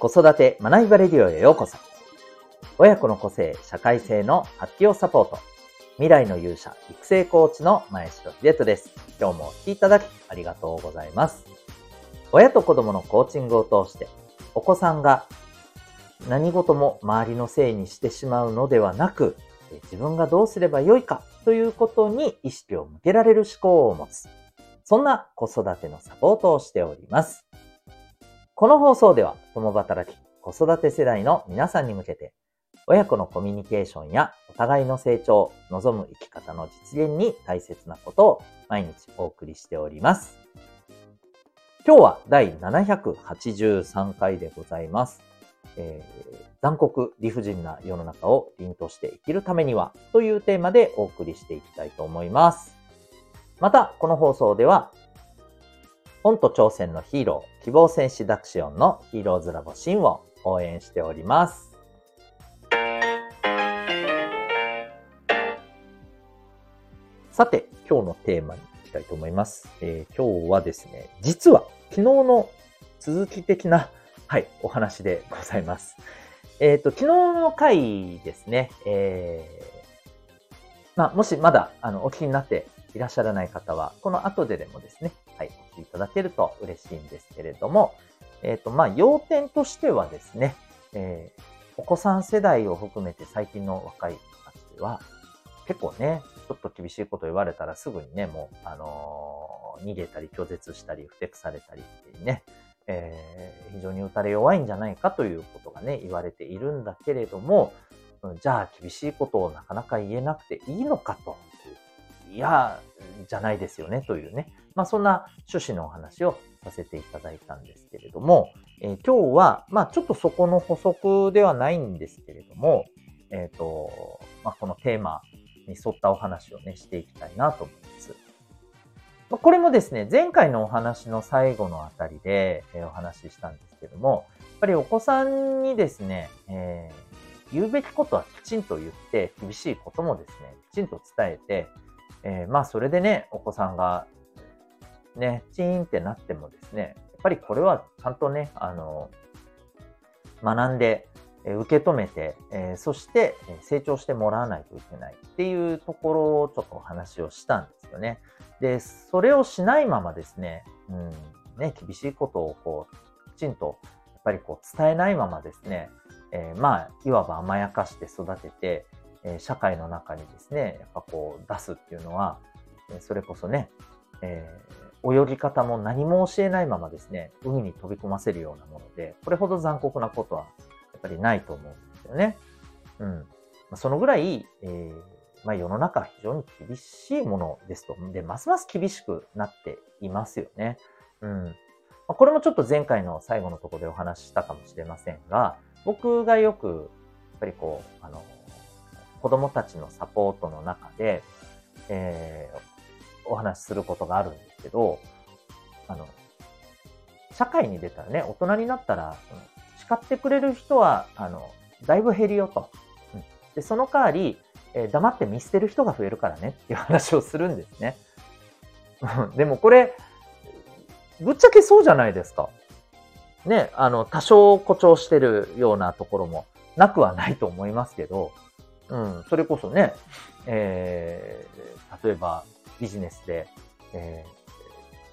子育て学びバレディオへようこそ。親子の個性、社会性の発揮をサポート。未来の勇者、育成コーチの前城秀人です。今日もお聴きいただきありがとうございます。親と子供のコーチングを通して、お子さんが何事も周りのせいにしてしまうのではなく、自分がどうすればよいかということに意識を向けられる思考を持つ。そんな子育てのサポートをしております。この放送では、共働き、子育て世代の皆さんに向けて、親子のコミュニケーションやお互いの成長、望む生き方の実現に大切なことを毎日お送りしております。今日は第783回でございます。えー、残酷理不尽な世の中を凛として生きるためにはというテーマでお送りしていきたいと思います。また、この放送では本と挑戦のヒーロー、希望戦士ダクシオンのヒーローズラボシンを応援しております。さて、今日のテーマに行きたいと思います。えー、今日はですね、実は昨日の続き的な、はい、お話でございます。えっ、ー、と、昨日の回ですね、えー、まあ、もしまだ、あの、お聞きになっていらっしゃらない方は、この後ででもですね、はい、お聞きいただけると嬉しいんですけれども、えっ、ー、と、まあ、要点としてはですね、えー、お子さん世代を含めて最近の若い人たちは、結構ね、ちょっと厳しいこと言われたらすぐにね、もう、あのー、逃げたり拒絶したり、ふてくされたりっていうね、えー、非常に打たれ弱いんじゃないかということがね、言われているんだけれども、じゃあ厳しいことをなかなか言えなくていいのかと。いや、じゃないですよねというね、まあそんな趣旨のお話をさせていただいたんですけれども、えー、今日は、まあちょっとそこの補足ではないんですけれども、えっ、ー、と、まあこのテーマに沿ったお話をね、していきたいなと思います。これもですね、前回のお話の最後のあたりで、えー、お話ししたんですけども、やっぱりお子さんにですね、えー、言うべきことはきちんと言って、厳しいこともですね、きちんと伝えて、えー、まあそれでね、お子さんがね、チーンってなってもですね、やっぱりこれはちゃんとね、あの、学んで、え受け止めて、えー、そして成長してもらわないといけないっていうところをちょっとお話をしたんですよね。で、それをしないままですね、うん、ね、厳しいことをこう、きちんとやっぱりこう伝えないままですね、えー、まあ、いわば甘やかして育てて、え社会の中にですね、やっぱこう出すっていうのは、それこそね、えー、泳ぎ方も何も教えないままですね、海に飛び込ませるようなもので、これほど残酷なことはやっぱりないと思うんですよね。うん。そのぐらい、えー、まあ、世の中非常に厳しいものですと。で、ますます厳しくなっていますよね。うん。ま、これもちょっと前回の最後のところでお話ししたかもしれませんが、僕がよく、やっぱりこう、あの、子供たちのサポートの中で、えー、お話しすることがあるんですけど、あの、社会に出たらね、大人になったら、叱ってくれる人は、あの、だいぶ減るよと。うん、で、その代わり、えー、黙って見捨てる人が増えるからねっていう話をするんですね。でもこれ、ぶっちゃけそうじゃないですか。ね、あの、多少誇張してるようなところもなくはないと思いますけど、うん、それこそね、えー、例えばビジネスで、え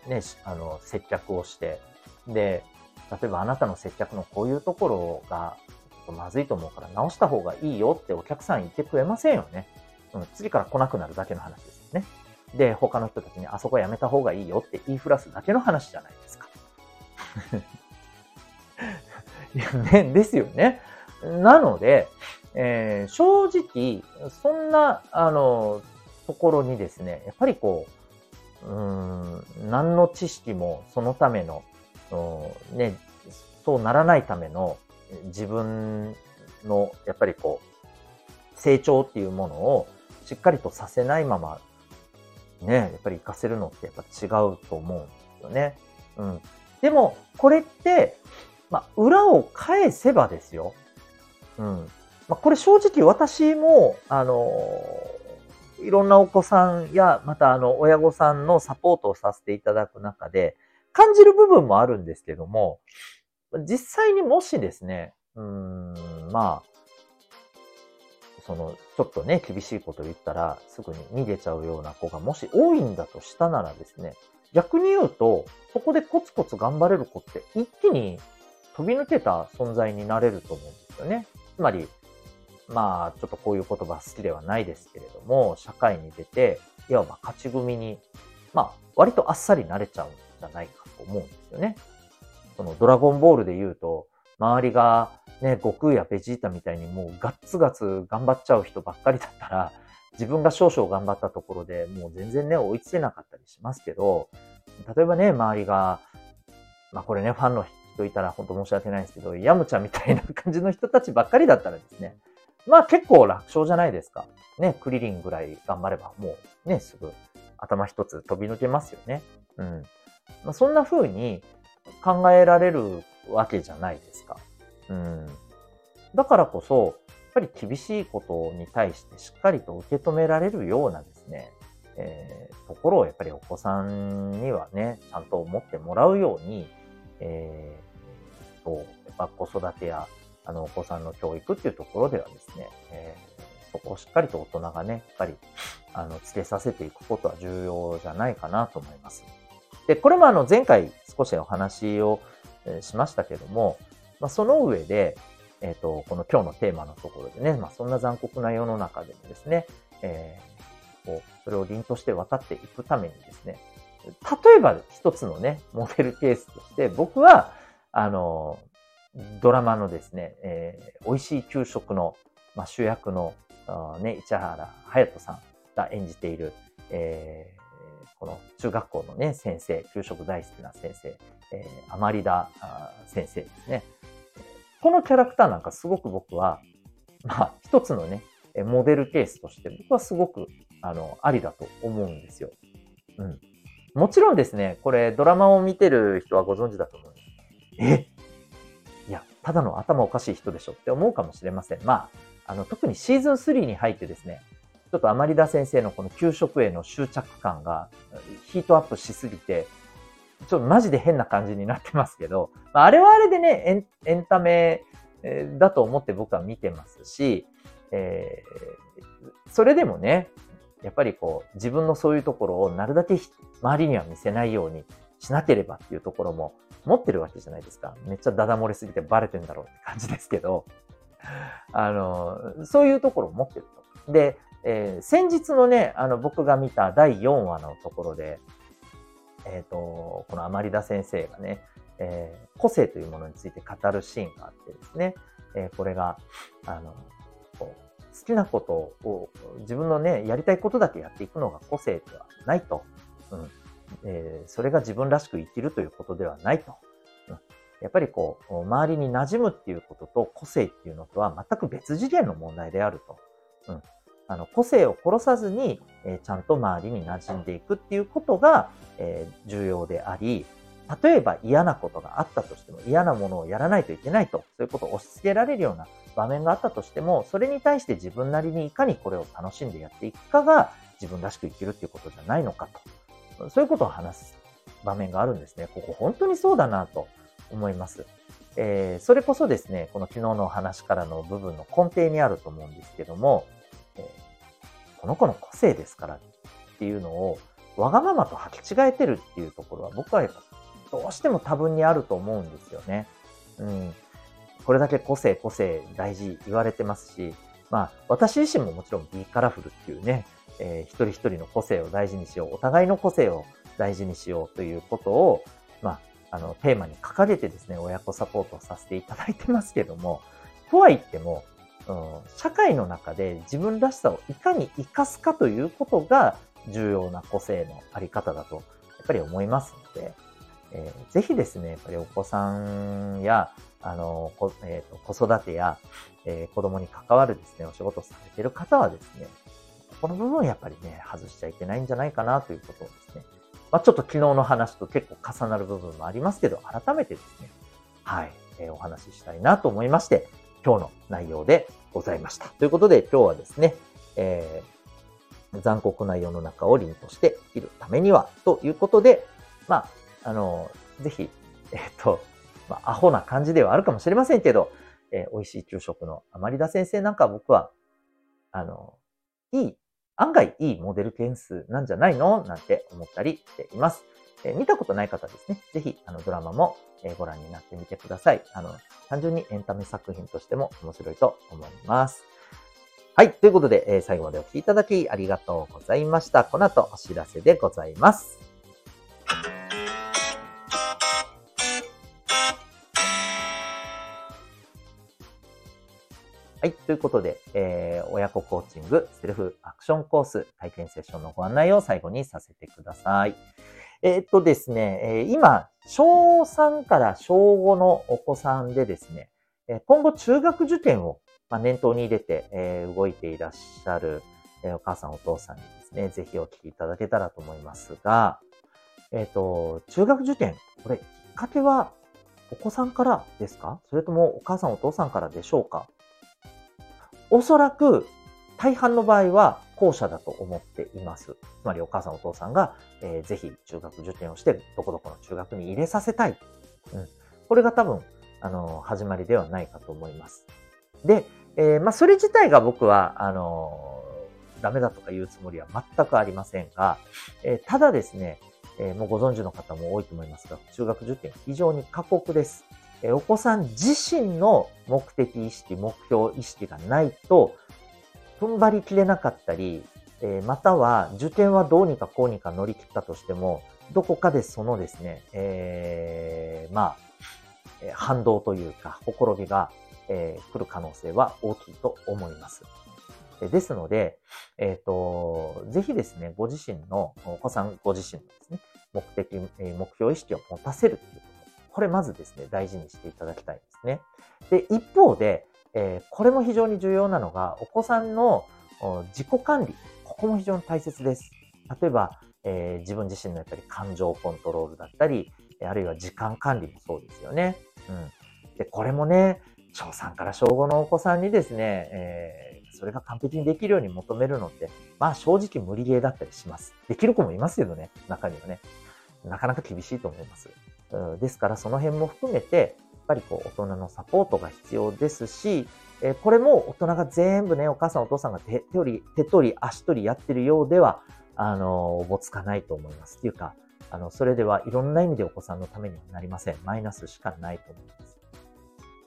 ー、ね、あの、接客をして、で、例えばあなたの接客のこういうところがちょっとまずいと思うから直した方がいいよってお客さん言ってくれませんよね。うん、次から来なくなるだけの話ですよね。で、他の人たちにあそこやめた方がいいよって言いふらすだけの話じゃないですか。いやね、ですよね。なので、えー、正直、そんな、あの、ところにですね、やっぱりこう、うん、何の知識もそのための、ね、そうならないための自分の、やっぱりこう、成長っていうものをしっかりとさせないまま、ね、やっぱり活かせるのってやっぱ違うと思うんですよね。うん。でも、これって、まあ、裏を返せばですよ。うん。まあ、これ正直私も、あの、いろんなお子さんや、またあの、親御さんのサポートをさせていただく中で、感じる部分もあるんですけども、実際にもしですね、うん、まあ、その、ちょっとね、厳しいこと言ったら、すぐに逃げちゃうような子がもし多いんだとしたならですね、逆に言うと、そこでコツコツ頑張れる子って一気に飛び抜けた存在になれると思うんですよね。つまり、まあ、ちょっとこういう言葉好きではないですけれども、社会に出て、いわば勝ち組に、まあ、割とあっさり慣れちゃうんじゃないかと思うんですよね。そのドラゴンボールで言うと、周りがね、悟空やベジータみたいにもうガッツガツ頑張っちゃう人ばっかりだったら、自分が少々頑張ったところでもう全然ね、追いつけなかったりしますけど、例えばね、周りが、まあこれね、ファンの人いたら本当申し訳ないんですけど、ヤムチャみたいな感じの人たちばっかりだったらですね、まあ結構楽勝じゃないですか。ね、クリリンぐらい頑張ればもうね、すぐ頭一つ飛び抜けますよね。うん。まあ、そんな風に考えられるわけじゃないですか。うん。だからこそ、やっぱり厳しいことに対してしっかりと受け止められるようなですね、えー、ところをやっぱりお子さんにはね、ちゃんと思ってもらうように、えー、と、やっぱ子育てや、あの、お子さんの教育っていうところではですね、えー、そこをしっかりと大人がね、やっぱり、あの、つけさせていくことは重要じゃないかなと思います。で、これもあの、前回少しお話をしましたけども、まあ、その上で、えっ、ー、と、この今日のテーマのところでね、まあ、そんな残酷な世の中でもですね、えー、こう、それを凛として渡っていくためにですね、例えば一つのね、モデルケースとして、僕は、あの、ドラマのですね、えー、美味しい給食の、まあ、主役の、ね、市原隼人さんが演じている、えー、この中学校のね、先生、給食大好きな先生、えー、アマリダ先生ですね。このキャラクターなんかすごく僕は、まあ、一つのね、モデルケースとして僕はすごく、あの、ありだと思うんですよ。うん。もちろんですね、これドラマを見てる人はご存知だと思うんです。え、ただの頭おかしい人でしょって思うかもしれません。まあ、あの、特にシーズン3に入ってですね、ちょっとアマリダ先生のこの給食への執着感がヒートアップしすぎて、ちょっとマジで変な感じになってますけど、まあれはあれでね、エンタメだと思って僕は見てますし、えー、それでもね、やっぱりこう、自分のそういうところをなるだけ周りには見せないようにしなければっていうところも持ってるわけじゃないですか。めっちゃダダ漏れすぎてバレてんだろうって感じですけど、あの、そういうところを持ってると。で、えー、先日のね、あの、僕が見た第4話のところで、えっ、ー、と、このアマリダ先生がね、えー、個性というものについて語るシーンがあってですね、え、これが、あの、こう好きなことを、自分のね、やりたいことだけやっていくのが個性ではないと。うんえー、それが自分らしく生きるということではないと。うん、やっぱりこう、周りに馴染むっていうことと個性っていうのとは全く別次元の問題であると。うん、あの個性を殺さずに、えー、ちゃんと周りに馴染んでいくっていうことが、えー、重要であり、例えば嫌なことがあったとしても嫌なものをやらないといけないと、そういうことを押し付けられるような場面があったとしても、それに対して自分なりにいかにこれを楽しんでやっていくかが自分らしく生きるっていうことじゃないのかと。そういうことを話す場面があるんですね。ここ本当にそうだなと思います。えー、それこそですね、この昨日のお話からの部分の根底にあると思うんですけども、えー、この子の個性ですからっていうのをわがままと履き違えてるっていうところは僕はやっぱどうしても多分にあると思うんですよね。うん。これだけ個性、個性大事言われてますし、まあ、私自身ももちろん B カラフルっていうね、えー、一人一人の個性を大事にしよう、お互いの個性を大事にしようということを、まあ、あの、テーマに掲げてですね、親子サポートをさせていただいてますけども、とは言っても、うん、社会の中で自分らしさをいかに活かすかということが重要な個性のあり方だと、やっぱり思いますので、えー、ぜひですね、やっぱりお子さんや、あの、こえーと、子育てや、えー、子供に関わるですね、お仕事をされている方はですね、この部分やっぱりね、外しちゃいけないんじゃないかなということをですね、まあ、ちょっと昨日の話と結構重なる部分もありますけど、改めてですね、はい、えー、お話ししたいなと思いまして、今日の内容でございました。ということで今日はですね、えー、残酷な世の中を凛として生きるためにはということで、まあ、あの、ぜひ、えっ、と、まあ、アホな感じではあるかもしれませんけど、えー、美味しい昼食のアマリダ先生なんか僕は、あの、いい、案外いいモデル件数なんじゃないの？なんて思ったりしています。え、見たことない方ですね。ぜひ、あの、ドラマも、え、ご覧になってみてください。あの、単純にエンタメ作品としても面白いと思います。はい。ということで、え、最後までお聴きいただきありがとうございました。この後お知らせでございます。はい。ということで、えー、親子コーチングセルフアクションコース体験セッションのご案内を最後にさせてください。えー、っとですね、えー、今、小3から小5のお子さんでですね、え今後中学受験を、ま念頭に入れて、え動いていらっしゃる、えお母さんお父さんにですね、ぜひお聞きいただけたらと思いますが、えっ、と、中学受験、これ、きっかけはお子さんからですか？それともお母さんお父さんからでしょうか？おそらく大半の場合は後者だと思っています。つまりお母さんお父さんが、えー、ぜひ中学受験をしてどこどこの中学に入れさせたい。うん、これが多分、あの、始まりではないかと思います。で、えー、まあ、それ自体が僕は、あの、ダメだとか言うつもりは全くありませんが、えー、ただですね、え、もうご存知の方も多いと思いますが、中学受験非常に過酷です。お子さん自身の目的意識、目標意識がないと、踏ん張りきれなかったり、えまたは受験はどうにかこうにか乗り切ったとしても、どこかでそのですね、えー、まあ、反動というか、ほころびが、えー、来る可能性は大きいと思います。ですので、えっ、ー、と、ぜひですね、ご自身の、お子さんご自身のですね、目的、目標意識を持たせるというここれまずですね、大事にしていただきたいんですね。で、一方で、えー、これも非常に重要なのが、お子さんの自己管理。ここも非常に大切です。例えば、えー、自分自身のやっぱり感情コントロールだったり、あるいは時間管理もそうですよね。うん。で、これもね、小3から小5のお子さんにですね、えー、それが完璧にできるように求めるのって、まあ正直無理ゲーだったりします。できる子もいますけどね、中にはね。なかなか厳しいと思います。ですからその辺も含めて、やっぱりこう大人のサポートが必要ですし、えこれも大人が全部ね、お母さんお父さんが手取り、手取り、足取りやってるようでは、あの、おぼつかないと思います。っていうか、あの、それではいろんな意味でお子さんのためにはなりません。マイナスしかないと思います。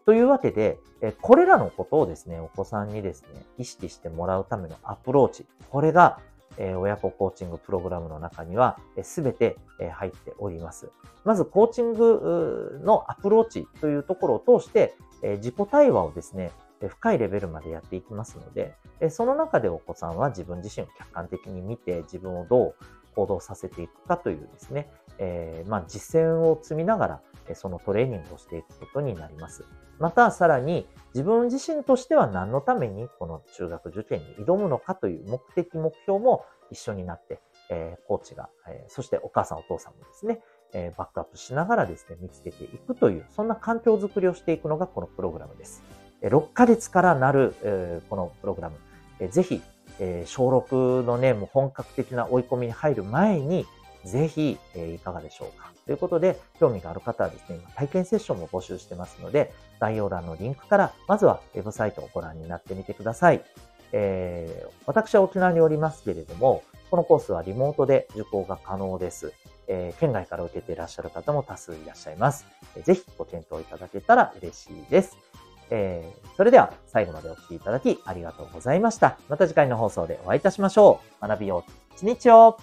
というわけで、えこれらのことをですね、お子さんにですね、意識してもらうためのアプローチ。これが、え親子コーチングプログラムの中には、すべて入っております。まず、コーチングのアプローチというところを通して、自己対話をですね、深いレベルまでやっていきますので、その中でお子さんは自分自身を客観的に見て、自分をどう行動させていくかというですね、え、まあ、実践を積みながら、そのトレーニングをしていくことになります。また、さらに、自分自身としては何のためにこの中学受験に挑むのかという目的、目標も一緒になって、えー、コーチが、えー、そしてお母さんお父さんもですね、えー、バックアップしながらですね、見つけていくという、そんな環境づくりをしていくのがこのプログラムです。6ヶ月からなる、えこのプログラム、えぜひ、え小6のね、もう本格的な追い込みに入る前に、ぜひ、えいかがでしょうか。ということで、興味がある方はですね、今体験セッションも募集してますので、概要欄のリンクから、まずはウェブサイトをご覧になってみてください。えー、私は沖縄におりますけれども、このコースはリモートで受講が可能です。えー、県外から受けていらっしゃる方も多数いらっしゃいます。えー、ぜひご検討いただけたら嬉しいです。えー、それでは最後までお聴きいただきありがとうございました。また次回の放送でお会いいたしましょう。学びよう一日を